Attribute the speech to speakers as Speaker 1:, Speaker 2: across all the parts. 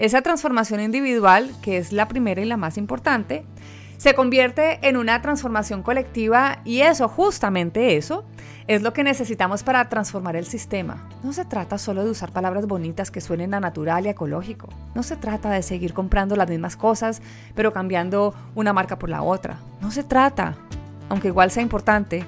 Speaker 1: Esa transformación individual, que es la primera y la más importante, se convierte en una transformación colectiva y eso, justamente eso, es lo que necesitamos para transformar el sistema. No se trata solo de usar palabras bonitas que suenen a natural y ecológico. No se trata de seguir comprando las mismas cosas, pero cambiando una marca por la otra. No se trata, aunque igual sea importante,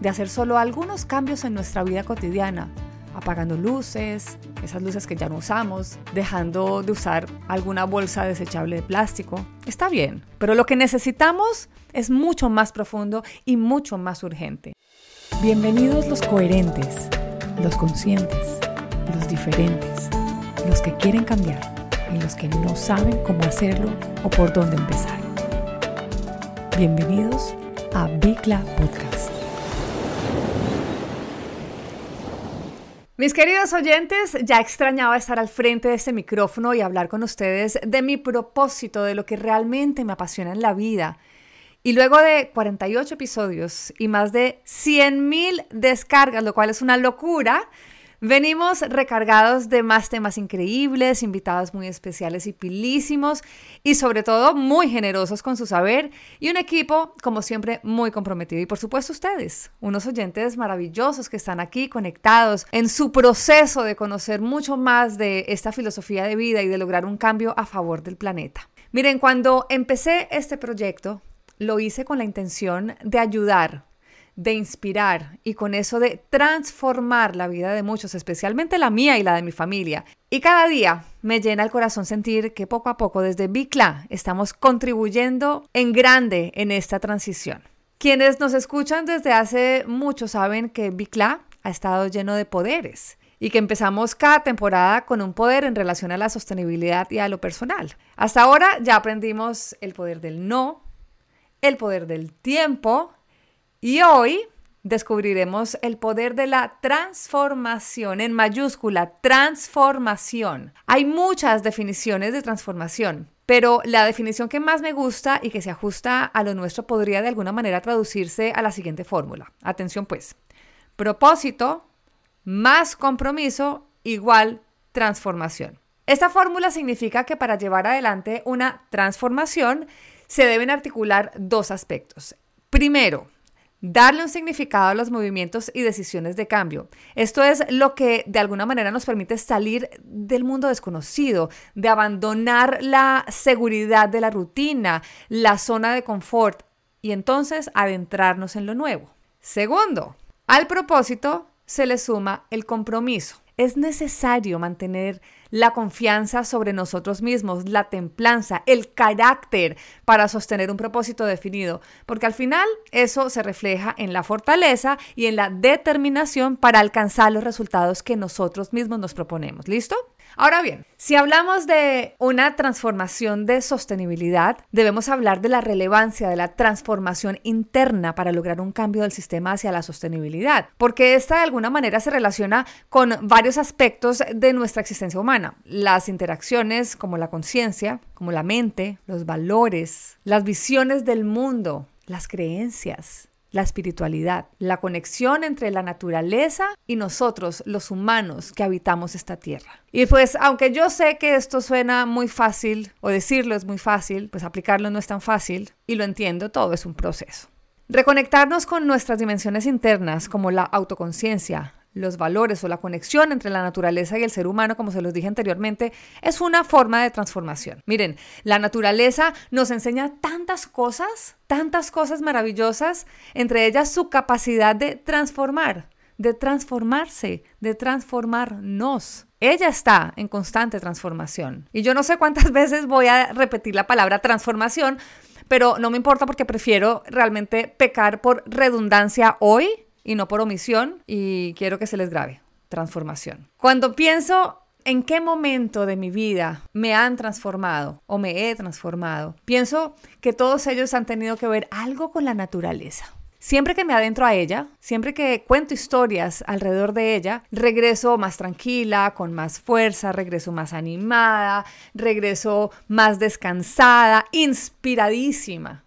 Speaker 1: de hacer solo algunos cambios en nuestra vida cotidiana, apagando luces, esas luces que ya no usamos, dejando de usar alguna bolsa desechable de plástico. Está bien, pero lo que necesitamos es mucho más profundo y mucho más urgente. Bienvenidos los coherentes, los conscientes, los diferentes, los que quieren cambiar y los que no saben cómo hacerlo o por dónde empezar. Bienvenidos a Bicla Podcast. Mis queridos oyentes, ya extrañaba estar al frente de este micrófono y hablar con ustedes de mi propósito, de lo que realmente me apasiona en la vida. Y luego de 48 episodios y más de 100.000 descargas, lo cual es una locura, Venimos recargados de más temas increíbles, invitados muy especiales y pilísimos y sobre todo muy generosos con su saber y un equipo, como siempre, muy comprometido. Y por supuesto ustedes, unos oyentes maravillosos que están aquí conectados en su proceso de conocer mucho más de esta filosofía de vida y de lograr un cambio a favor del planeta. Miren, cuando empecé este proyecto, lo hice con la intención de ayudar de inspirar y con eso de transformar la vida de muchos, especialmente la mía y la de mi familia. Y cada día me llena el corazón sentir que poco a poco desde Bicla estamos contribuyendo en grande en esta transición. Quienes nos escuchan desde hace mucho saben que Bicla ha estado lleno de poderes y que empezamos cada temporada con un poder en relación a la sostenibilidad y a lo personal. Hasta ahora ya aprendimos el poder del no, el poder del tiempo, y hoy descubriremos el poder de la transformación, en mayúscula, transformación. Hay muchas definiciones de transformación, pero la definición que más me gusta y que se ajusta a lo nuestro podría de alguna manera traducirse a la siguiente fórmula. Atención pues, propósito más compromiso igual transformación. Esta fórmula significa que para llevar adelante una transformación se deben articular dos aspectos. Primero, darle un significado a los movimientos y decisiones de cambio. Esto es lo que de alguna manera nos permite salir del mundo desconocido, de abandonar la seguridad de la rutina, la zona de confort y entonces adentrarnos en lo nuevo. Segundo, al propósito se le suma el compromiso. Es necesario mantener la confianza sobre nosotros mismos, la templanza, el carácter para sostener un propósito definido, porque al final eso se refleja en la fortaleza y en la determinación para alcanzar los resultados que nosotros mismos nos proponemos. ¿Listo? Ahora bien, si hablamos de una transformación de sostenibilidad, debemos hablar de la relevancia de la transformación interna para lograr un cambio del sistema hacia la sostenibilidad, porque esta de alguna manera se relaciona con varios aspectos de nuestra existencia humana, las interacciones como la conciencia, como la mente, los valores, las visiones del mundo, las creencias, la espiritualidad, la conexión entre la naturaleza y nosotros, los humanos que habitamos esta tierra. Y pues, aunque yo sé que esto suena muy fácil, o decirlo es muy fácil, pues aplicarlo no es tan fácil, y lo entiendo, todo es un proceso. Reconectarnos con nuestras dimensiones internas, como la autoconciencia, los valores o la conexión entre la naturaleza y el ser humano, como se los dije anteriormente, es una forma de transformación. Miren, la naturaleza nos enseña tantas cosas, tantas cosas maravillosas, entre ellas su capacidad de transformar, de transformarse, de transformarnos. Ella está en constante transformación. Y yo no sé cuántas veces voy a repetir la palabra transformación, pero no me importa porque prefiero realmente pecar por redundancia hoy y no por omisión y quiero que se les grabe. Transformación. Cuando pienso en qué momento de mi vida me han transformado o me he transformado, pienso que todos ellos han tenido que ver algo con la naturaleza. Siempre que me adentro a ella, siempre que cuento historias alrededor de ella, regreso más tranquila, con más fuerza, regreso más animada, regreso más descansada, inspiradísima.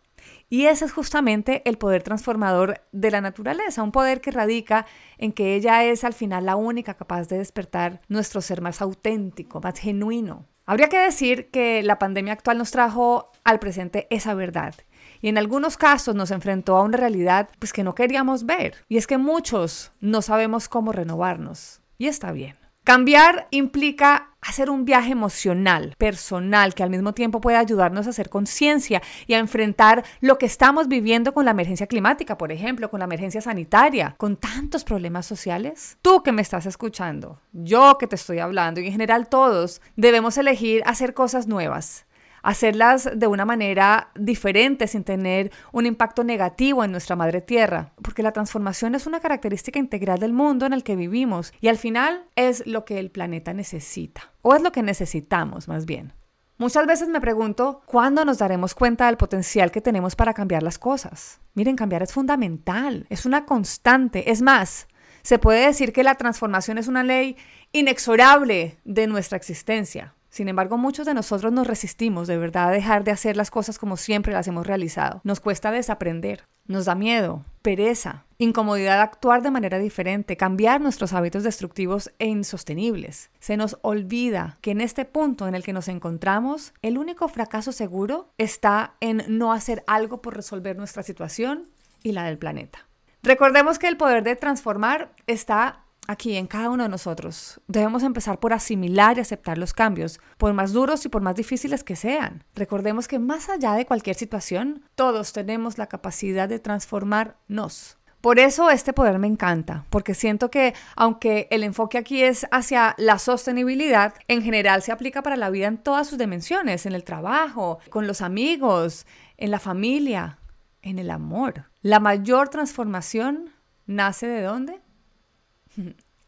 Speaker 1: Y ese es justamente el poder transformador de la naturaleza, un poder que radica en que ella es al final la única capaz de despertar nuestro ser más auténtico, más genuino. Habría que decir que la pandemia actual nos trajo al presente esa verdad y en algunos casos nos enfrentó a una realidad pues que no queríamos ver y es que muchos no sabemos cómo renovarnos y está bien. Cambiar implica hacer un viaje emocional, personal, que al mismo tiempo puede ayudarnos a hacer conciencia y a enfrentar lo que estamos viviendo con la emergencia climática, por ejemplo, con la emergencia sanitaria, con tantos problemas sociales. Tú que me estás escuchando, yo que te estoy hablando y en general todos debemos elegir hacer cosas nuevas, hacerlas de una manera diferente sin tener un impacto negativo en nuestra madre tierra, porque la transformación es una característica integral del mundo en el que vivimos y al final es lo que el planeta necesita, o es lo que necesitamos más bien. Muchas veces me pregunto, ¿cuándo nos daremos cuenta del potencial que tenemos para cambiar las cosas? Miren, cambiar es fundamental, es una constante, es más, se puede decir que la transformación es una ley inexorable de nuestra existencia. Sin embargo, muchos de nosotros nos resistimos de verdad a dejar de hacer las cosas como siempre las hemos realizado. Nos cuesta desaprender, nos da miedo, pereza, incomodidad de actuar de manera diferente, cambiar nuestros hábitos destructivos e insostenibles. Se nos olvida que en este punto en el que nos encontramos, el único fracaso seguro está en no hacer algo por resolver nuestra situación y la del planeta. Recordemos que el poder de transformar está aquí en cada uno de nosotros. Debemos empezar por asimilar y aceptar los cambios, por más duros y por más difíciles que sean. Recordemos que más allá de cualquier situación, todos tenemos la capacidad de transformarnos. Por eso este poder me encanta, porque siento que aunque el enfoque aquí es hacia la sostenibilidad, en general se aplica para la vida en todas sus dimensiones, en el trabajo, con los amigos, en la familia, en el amor. La mayor transformación nace de dónde?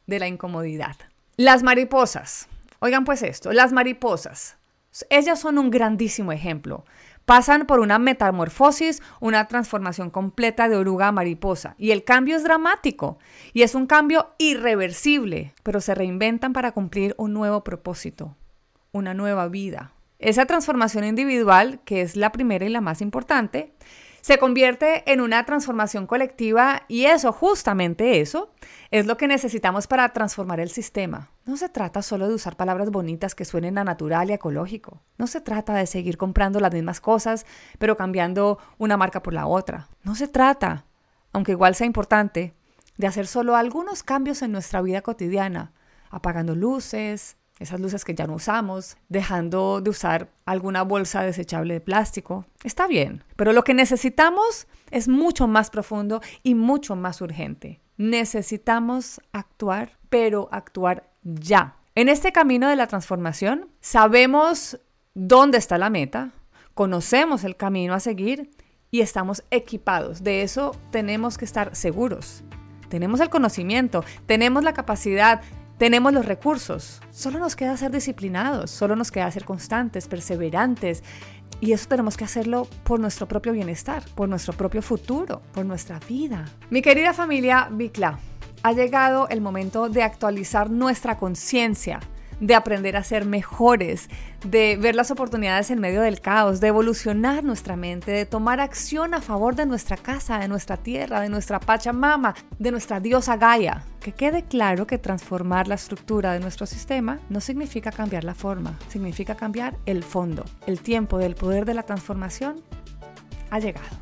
Speaker 1: De la incomodidad. Las mariposas. Oigan pues esto, las mariposas. Ellas son un grandísimo ejemplo. Pasan por una metamorfosis, una transformación completa de oruga a mariposa. Y el cambio es dramático. Y es un cambio irreversible. Pero se reinventan para cumplir un nuevo propósito, una nueva vida. Esa transformación individual, que es la primera y la más importante, se convierte en una transformación colectiva y eso, justamente eso, es lo que necesitamos para transformar el sistema. No se trata solo de usar palabras bonitas que suenen a natural y ecológico. No se trata de seguir comprando las mismas cosas, pero cambiando una marca por la otra. No se trata, aunque igual sea importante, de hacer solo algunos cambios en nuestra vida cotidiana, apagando luces, esas luces que ya no usamos, dejando de usar alguna bolsa desechable de plástico. Está bien, pero lo que necesitamos es mucho más profundo y mucho más urgente. Necesitamos actuar, pero actuar ya. En este camino de la transformación, sabemos dónde está la meta, conocemos el camino a seguir y estamos equipados. De eso tenemos que estar seguros. Tenemos el conocimiento, tenemos la capacidad, tenemos los recursos. Solo nos queda ser disciplinados, solo nos queda ser constantes, perseverantes. Y eso tenemos que hacerlo por nuestro propio bienestar, por nuestro propio futuro, por nuestra vida. Mi querida familia Bicla, ha llegado el momento de actualizar nuestra conciencia de aprender a ser mejores, de ver las oportunidades en medio del caos, de evolucionar nuestra mente, de tomar acción a favor de nuestra casa, de nuestra tierra, de nuestra Pachamama, de nuestra diosa Gaia. Que quede claro que transformar la estructura de nuestro sistema no significa cambiar la forma, significa cambiar el fondo. El tiempo del poder de la transformación ha llegado.